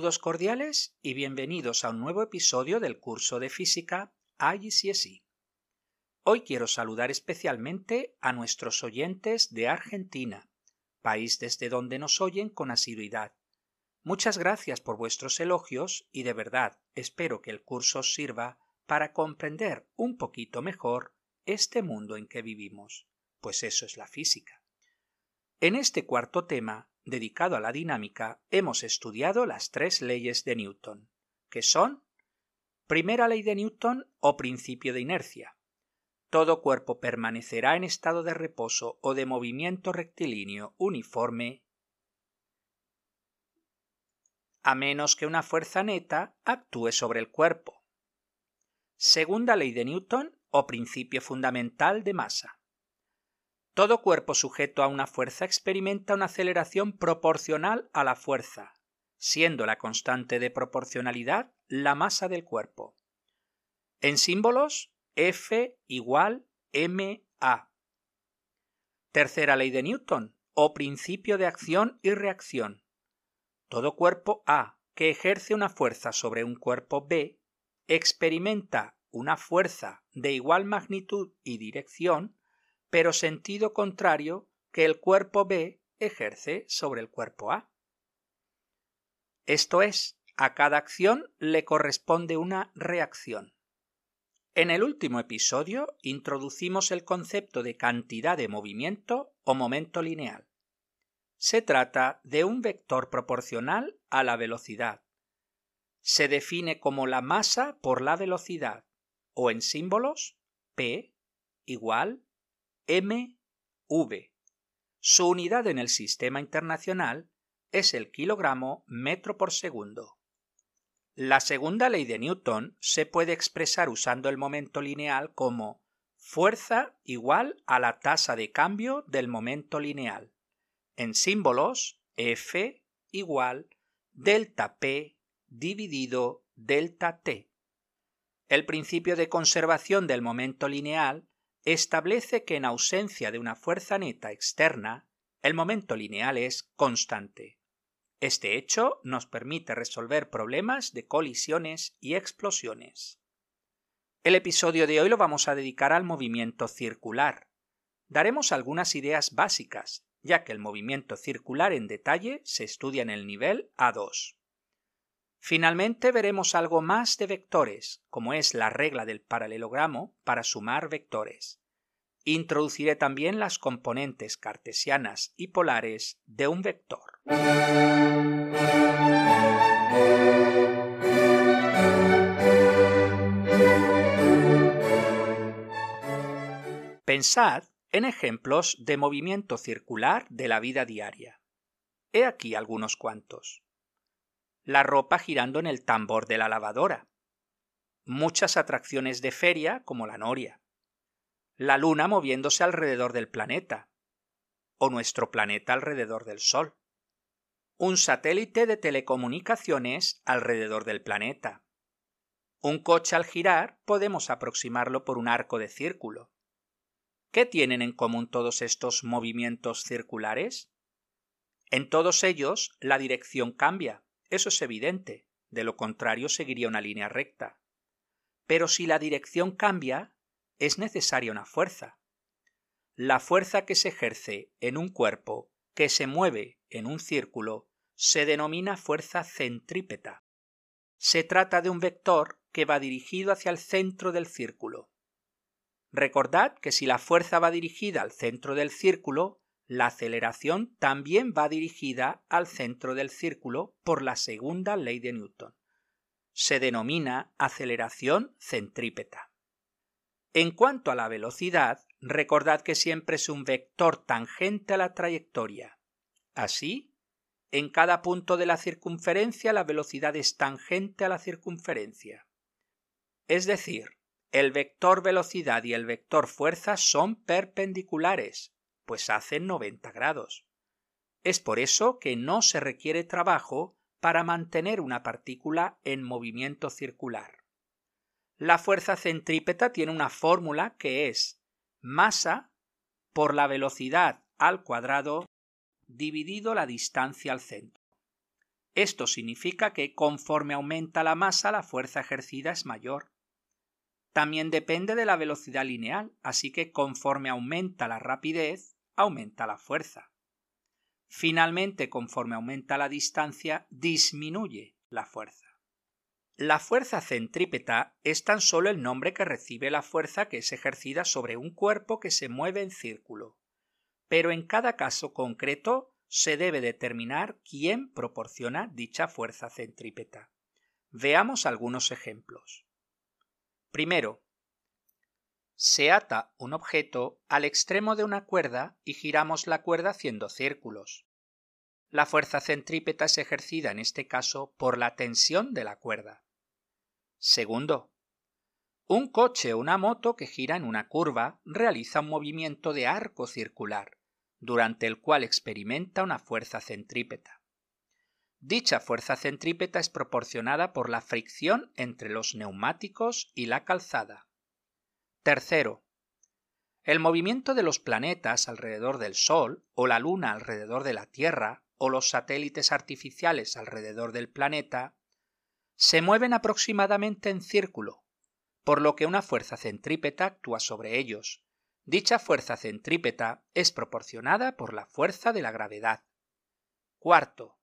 Saludos cordiales y bienvenidos a un nuevo episodio del curso de física IGCSE. Hoy quiero saludar especialmente a nuestros oyentes de Argentina, país desde donde nos oyen con asiduidad. Muchas gracias por vuestros elogios y de verdad espero que el curso os sirva para comprender un poquito mejor este mundo en que vivimos, pues eso es la física. En este cuarto tema dedicado a la dinámica, hemos estudiado las tres leyes de Newton, que son primera ley de Newton o principio de inercia. Todo cuerpo permanecerá en estado de reposo o de movimiento rectilíneo uniforme a menos que una fuerza neta actúe sobre el cuerpo. Segunda ley de Newton o principio fundamental de masa. Todo cuerpo sujeto a una fuerza experimenta una aceleración proporcional a la fuerza, siendo la constante de proporcionalidad la masa del cuerpo. En símbolos, F igual ma. Tercera ley de Newton, o principio de acción y reacción. Todo cuerpo A que ejerce una fuerza sobre un cuerpo B experimenta una fuerza de igual magnitud y dirección pero sentido contrario que el cuerpo B ejerce sobre el cuerpo A. Esto es, a cada acción le corresponde una reacción. En el último episodio introducimos el concepto de cantidad de movimiento o momento lineal. Se trata de un vector proporcional a la velocidad. Se define como la masa por la velocidad, o en símbolos, P igual MV. Su unidad en el sistema internacional es el kilogramo metro por segundo. La segunda ley de Newton se puede expresar usando el momento lineal como fuerza igual a la tasa de cambio del momento lineal. En símbolos, F igual delta P dividido delta T. El principio de conservación del momento lineal establece que en ausencia de una fuerza neta externa, el momento lineal es constante. Este hecho nos permite resolver problemas de colisiones y explosiones. El episodio de hoy lo vamos a dedicar al movimiento circular. Daremos algunas ideas básicas, ya que el movimiento circular en detalle se estudia en el nivel A2. Finalmente veremos algo más de vectores, como es la regla del paralelogramo para sumar vectores. Introduciré también las componentes cartesianas y polares de un vector. Pensad en ejemplos de movimiento circular de la vida diaria. He aquí algunos cuantos la ropa girando en el tambor de la lavadora, muchas atracciones de feria como la noria, la luna moviéndose alrededor del planeta, o nuestro planeta alrededor del Sol, un satélite de telecomunicaciones alrededor del planeta. Un coche al girar podemos aproximarlo por un arco de círculo. ¿Qué tienen en común todos estos movimientos circulares? En todos ellos la dirección cambia, eso es evidente, de lo contrario seguiría una línea recta. Pero si la dirección cambia, es necesaria una fuerza. La fuerza que se ejerce en un cuerpo que se mueve en un círculo se denomina fuerza centrípeta. Se trata de un vector que va dirigido hacia el centro del círculo. Recordad que si la fuerza va dirigida al centro del círculo, la aceleración también va dirigida al centro del círculo por la segunda ley de Newton. Se denomina aceleración centrípeta. En cuanto a la velocidad, recordad que siempre es un vector tangente a la trayectoria. Así, en cada punto de la circunferencia la velocidad es tangente a la circunferencia. Es decir, el vector velocidad y el vector fuerza son perpendiculares, pues hacen 90 grados. Es por eso que no se requiere trabajo para mantener una partícula en movimiento circular. La fuerza centrípeta tiene una fórmula que es masa por la velocidad al cuadrado dividido la distancia al centro. Esto significa que conforme aumenta la masa, la fuerza ejercida es mayor. También depende de la velocidad lineal, así que conforme aumenta la rapidez, aumenta la fuerza. Finalmente, conforme aumenta la distancia, disminuye la fuerza. La fuerza centrípeta es tan solo el nombre que recibe la fuerza que es ejercida sobre un cuerpo que se mueve en círculo. Pero en cada caso concreto se debe determinar quién proporciona dicha fuerza centrípeta. Veamos algunos ejemplos. Primero, se ata un objeto al extremo de una cuerda y giramos la cuerda haciendo círculos. La fuerza centrípeta es ejercida en este caso por la tensión de la cuerda. Segundo, un coche o una moto que gira en una curva realiza un movimiento de arco circular, durante el cual experimenta una fuerza centrípeta. Dicha fuerza centrípeta es proporcionada por la fricción entre los neumáticos y la calzada. Tercero, el movimiento de los planetas alrededor del Sol o la Luna alrededor de la Tierra o los satélites artificiales alrededor del planeta se mueven aproximadamente en círculo, por lo que una fuerza centrípeta actúa sobre ellos. Dicha fuerza centrípeta es proporcionada por la fuerza de la gravedad. Cuarto,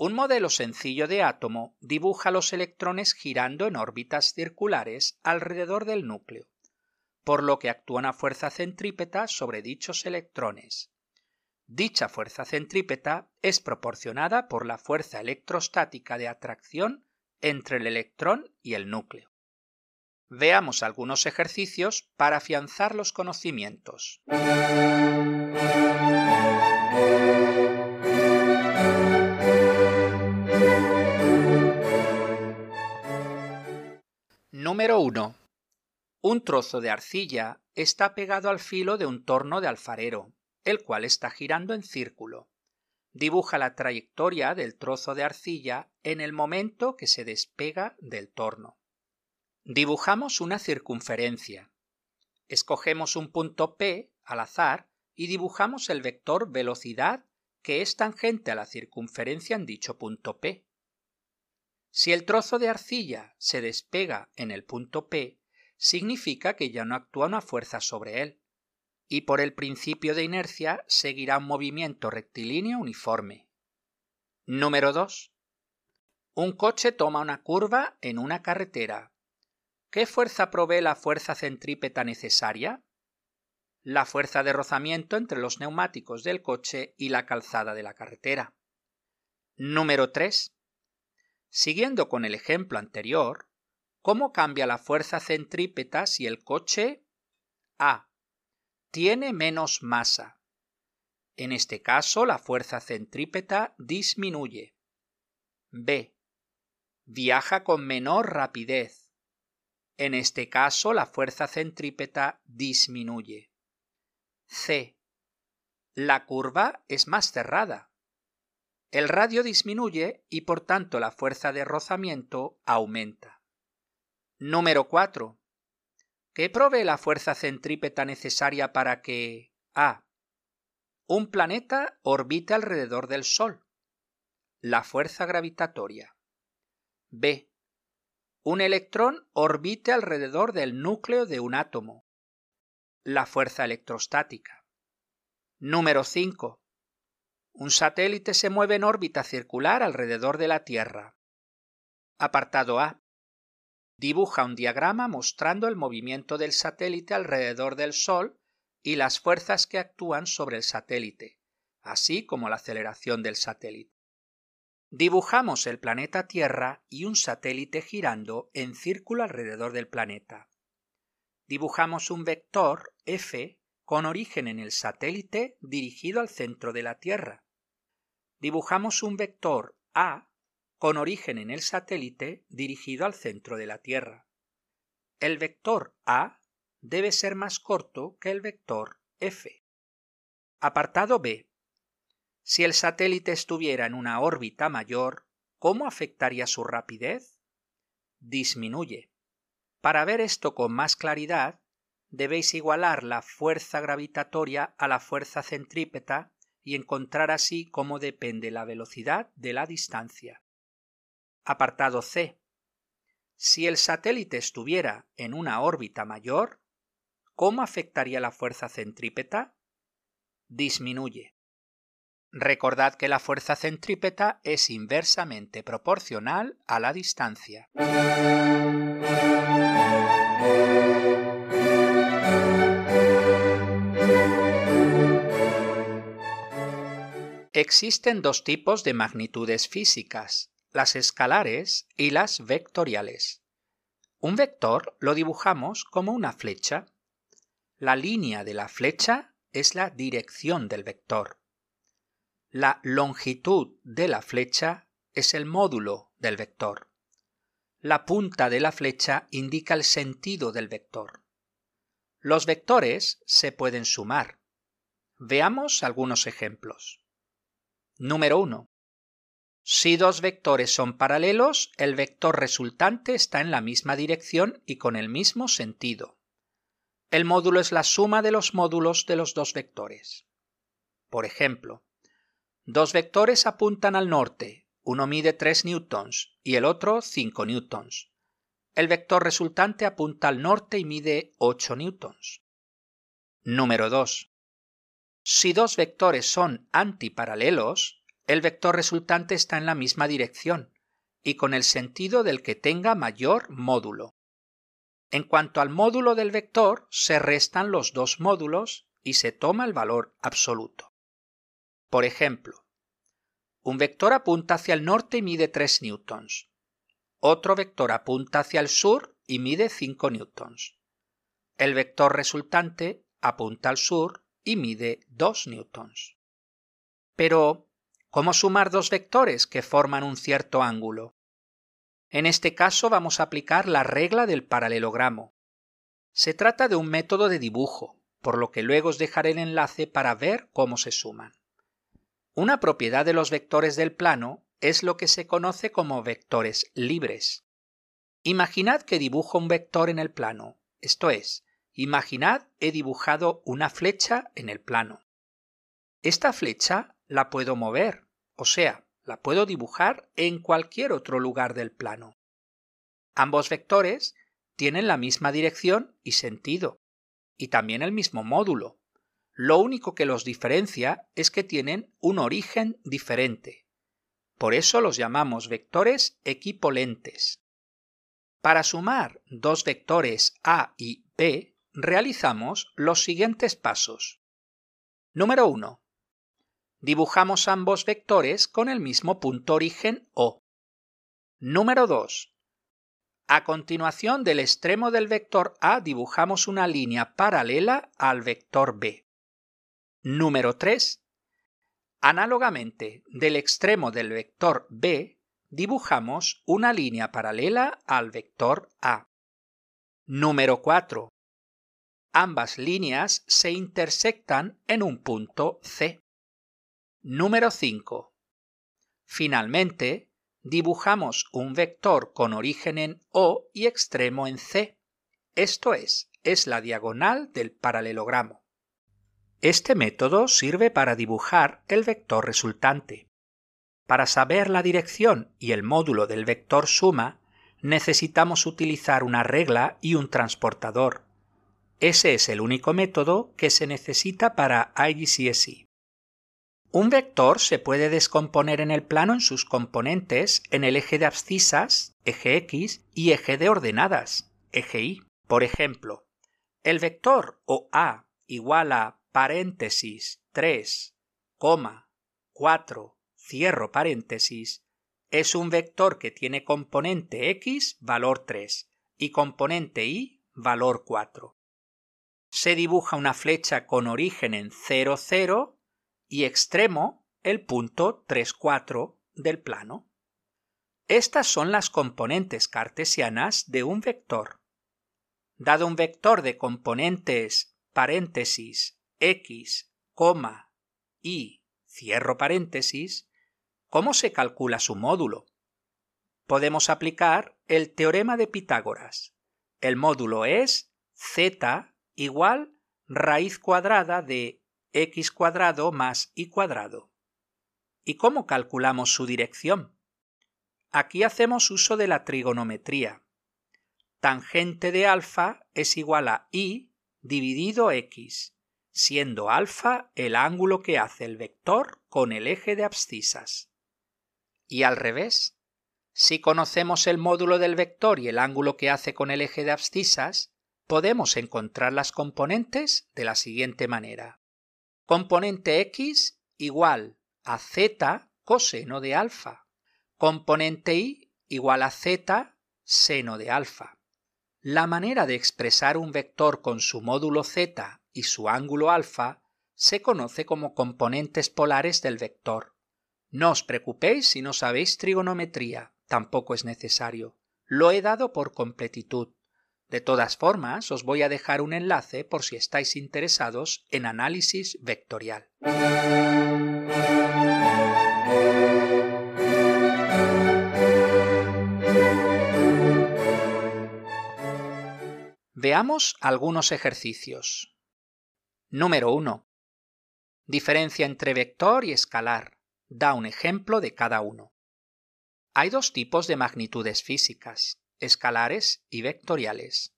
un modelo sencillo de átomo dibuja los electrones girando en órbitas circulares alrededor del núcleo, por lo que actúa una fuerza centrípeta sobre dichos electrones. Dicha fuerza centrípeta es proporcionada por la fuerza electrostática de atracción entre el electrón y el núcleo. Veamos algunos ejercicios para afianzar los conocimientos. Número 1. Un trozo de arcilla está pegado al filo de un torno de alfarero, el cual está girando en círculo. Dibuja la trayectoria del trozo de arcilla en el momento que se despega del torno. Dibujamos una circunferencia. Escogemos un punto P al azar y dibujamos el vector velocidad que es tangente a la circunferencia en dicho punto P. Si el trozo de arcilla se despega en el punto P, significa que ya no actúa una fuerza sobre él, y por el principio de inercia seguirá un movimiento rectilíneo uniforme. Número 2. Un coche toma una curva en una carretera. ¿Qué fuerza provee la fuerza centrípeta necesaria? La fuerza de rozamiento entre los neumáticos del coche y la calzada de la carretera. Número 3. Siguiendo con el ejemplo anterior, ¿cómo cambia la fuerza centrípeta si el coche A tiene menos masa? En este caso, la fuerza centrípeta disminuye. B. Viaja con menor rapidez. En este caso, la fuerza centrípeta disminuye. C. La curva es más cerrada. El radio disminuye y por tanto la fuerza de rozamiento aumenta. Número 4. ¿Qué provee la fuerza centrípeta necesaria para que A. Un planeta orbite alrededor del Sol. La fuerza gravitatoria. B. Un electrón orbite alrededor del núcleo de un átomo. La fuerza electrostática. Número 5. Un satélite se mueve en órbita circular alrededor de la Tierra. Apartado A. Dibuja un diagrama mostrando el movimiento del satélite alrededor del Sol y las fuerzas que actúan sobre el satélite, así como la aceleración del satélite. Dibujamos el planeta Tierra y un satélite girando en círculo alrededor del planeta. Dibujamos un vector F con origen en el satélite dirigido al centro de la Tierra. Dibujamos un vector A con origen en el satélite dirigido al centro de la Tierra. El vector A debe ser más corto que el vector F. Apartado B. Si el satélite estuviera en una órbita mayor, ¿cómo afectaría su rapidez? Disminuye. Para ver esto con más claridad, debéis igualar la fuerza gravitatoria a la fuerza centrípeta y encontrar así cómo depende la velocidad de la distancia. Apartado C. Si el satélite estuviera en una órbita mayor, ¿cómo afectaría la fuerza centrípeta? Disminuye. Recordad que la fuerza centrípeta es inversamente proporcional a la distancia. Existen dos tipos de magnitudes físicas, las escalares y las vectoriales. Un vector lo dibujamos como una flecha. La línea de la flecha es la dirección del vector. La longitud de la flecha es el módulo del vector. La punta de la flecha indica el sentido del vector. Los vectores se pueden sumar. Veamos algunos ejemplos. Número 1. Si dos vectores son paralelos, el vector resultante está en la misma dirección y con el mismo sentido. El módulo es la suma de los módulos de los dos vectores. Por ejemplo, dos vectores apuntan al norte, uno mide 3 newtons y el otro 5 newtons. El vector resultante apunta al norte y mide 8 newtons. Número 2. Si dos vectores son antiparalelos, el vector resultante está en la misma dirección y con el sentido del que tenga mayor módulo. En cuanto al módulo del vector, se restan los dos módulos y se toma el valor absoluto. Por ejemplo, un vector apunta hacia el norte y mide 3 newtons. Otro vector apunta hacia el sur y mide 5 newtons. El vector resultante apunta al sur y mide 2 newtons. Pero, ¿cómo sumar dos vectores que forman un cierto ángulo? En este caso vamos a aplicar la regla del paralelogramo. Se trata de un método de dibujo, por lo que luego os dejaré el enlace para ver cómo se suman. Una propiedad de los vectores del plano es lo que se conoce como vectores libres. Imaginad que dibujo un vector en el plano, esto es, Imaginad he dibujado una flecha en el plano. Esta flecha la puedo mover, o sea, la puedo dibujar en cualquier otro lugar del plano. Ambos vectores tienen la misma dirección y sentido, y también el mismo módulo. Lo único que los diferencia es que tienen un origen diferente. Por eso los llamamos vectores equipolentes. Para sumar dos vectores A y B, realizamos los siguientes pasos. Número 1. Dibujamos ambos vectores con el mismo punto origen O. Número 2. A continuación del extremo del vector A dibujamos una línea paralela al vector B. Número 3. Análogamente, del extremo del vector B dibujamos una línea paralela al vector A. Número 4. Ambas líneas se intersectan en un punto C. Número 5. Finalmente, dibujamos un vector con origen en O y extremo en C. Esto es, es la diagonal del paralelogramo. Este método sirve para dibujar el vector resultante. Para saber la dirección y el módulo del vector suma, necesitamos utilizar una regla y un transportador ese es el único método que se necesita para IGCSE. Un vector se puede descomponer en el plano en sus componentes en el eje de abscisas, eje X, y eje de ordenadas, eje Y. Por ejemplo, el vector OA igual a paréntesis 3, 4, cierro paréntesis, es un vector que tiene componente X valor 3 y componente Y valor 4 se dibuja una flecha con origen en 0, 0 y extremo el punto 3, 4 del plano. Estas son las componentes cartesianas de un vector. Dado un vector de componentes paréntesis x, y cierro paréntesis, ¿cómo se calcula su módulo? Podemos aplicar el teorema de Pitágoras. El módulo es z igual raíz cuadrada de x cuadrado más y cuadrado. ¿Y cómo calculamos su dirección? Aquí hacemos uso de la trigonometría. Tangente de alfa es igual a y dividido x, siendo alfa el ángulo que hace el vector con el eje de abscisas. Y al revés, si conocemos el módulo del vector y el ángulo que hace con el eje de abscisas, podemos encontrar las componentes de la siguiente manera. Componente x igual a z coseno de alfa. Componente y igual a z seno de alfa. La manera de expresar un vector con su módulo z y su ángulo alfa se conoce como componentes polares del vector. No os preocupéis si no sabéis trigonometría, tampoco es necesario. Lo he dado por completitud. De todas formas, os voy a dejar un enlace por si estáis interesados en análisis vectorial. Veamos algunos ejercicios. Número 1. Diferencia entre vector y escalar. Da un ejemplo de cada uno. Hay dos tipos de magnitudes físicas, escalares y vectoriales.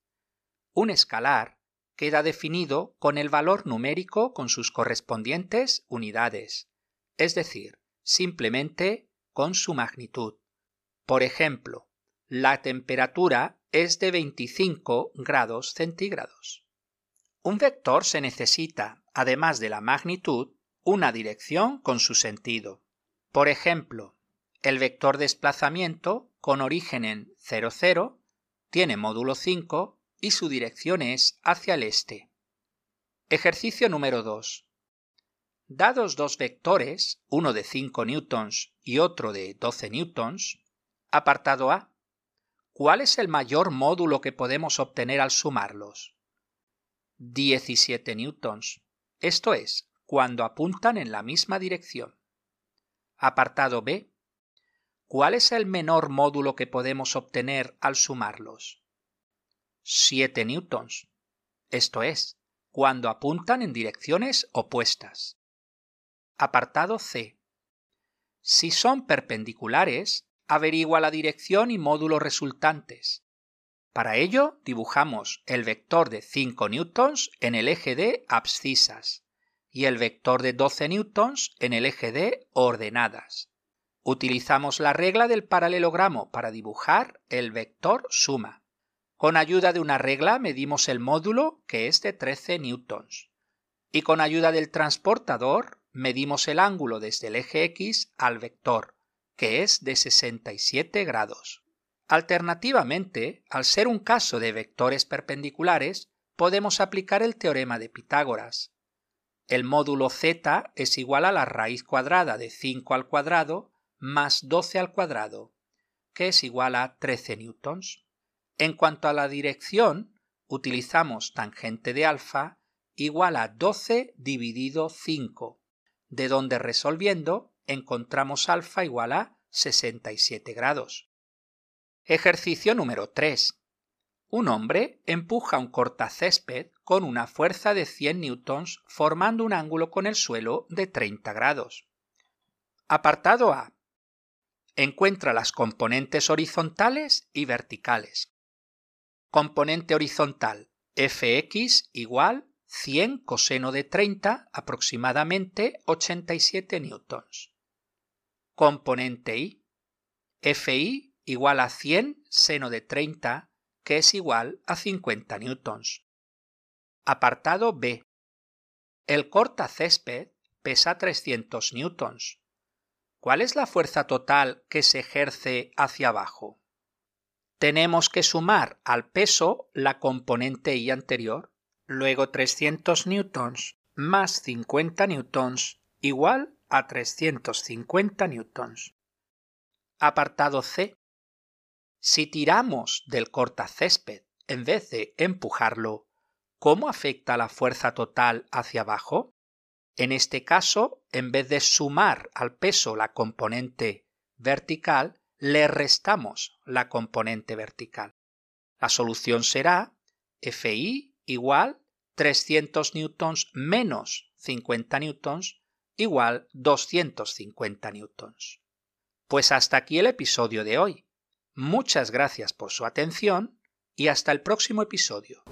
Un escalar queda definido con el valor numérico con sus correspondientes unidades, es decir, simplemente con su magnitud. Por ejemplo, la temperatura es de 25 grados centígrados. Un vector se necesita, además de la magnitud, una dirección con su sentido. Por ejemplo, el vector desplazamiento con origen en 0, 0 tiene módulo 5 y su dirección es hacia el este. Ejercicio número 2. Dados dos vectores, uno de 5 newtons y otro de 12 newtons, apartado A. ¿Cuál es el mayor módulo que podemos obtener al sumarlos? 17 newtons. Esto es, cuando apuntan en la misma dirección. Apartado B. ¿Cuál es el menor módulo que podemos obtener al sumarlos? 7 newtons. Esto es, cuando apuntan en direcciones opuestas. Apartado C. Si son perpendiculares, averigua la dirección y módulo resultantes. Para ello, dibujamos el vector de 5 newtons en el eje de abscisas y el vector de 12 newtons en el eje de ordenadas. Utilizamos la regla del paralelogramo para dibujar el vector suma. Con ayuda de una regla medimos el módulo, que es de 13 newtons. Y con ayuda del transportador medimos el ángulo desde el eje X al vector, que es de 67 grados. Alternativamente, al ser un caso de vectores perpendiculares, podemos aplicar el teorema de Pitágoras. El módulo z es igual a la raíz cuadrada de 5 al cuadrado más 12 al cuadrado, que es igual a 13 newtons. En cuanto a la dirección, utilizamos tangente de alfa igual a 12 dividido 5, de donde resolviendo encontramos alfa igual a 67 grados. Ejercicio número 3. Un hombre empuja un cortacésped con una fuerza de 100 newtons formando un ángulo con el suelo de 30 grados. Apartado A. Encuentra las componentes horizontales y verticales. Componente horizontal fx igual 100 coseno de 30, aproximadamente 87 newtons. Componente y fi igual a 100 seno de 30, que es igual a 50 newtons. Apartado B. El cortacésped pesa 300 newtons. ¿Cuál es la fuerza total que se ejerce hacia abajo? Tenemos que sumar al peso la componente I anterior, luego 300 newtons más 50 newtons igual a 350 newtons. Apartado C. Si tiramos del cortacésped en vez de empujarlo, ¿cómo afecta la fuerza total hacia abajo? En este caso, en vez de sumar al peso la componente vertical, le restamos la componente vertical. La solución será Fi igual 300 newtons menos 50 newtons igual 250 newtons. Pues hasta aquí el episodio de hoy. Muchas gracias por su atención y hasta el próximo episodio.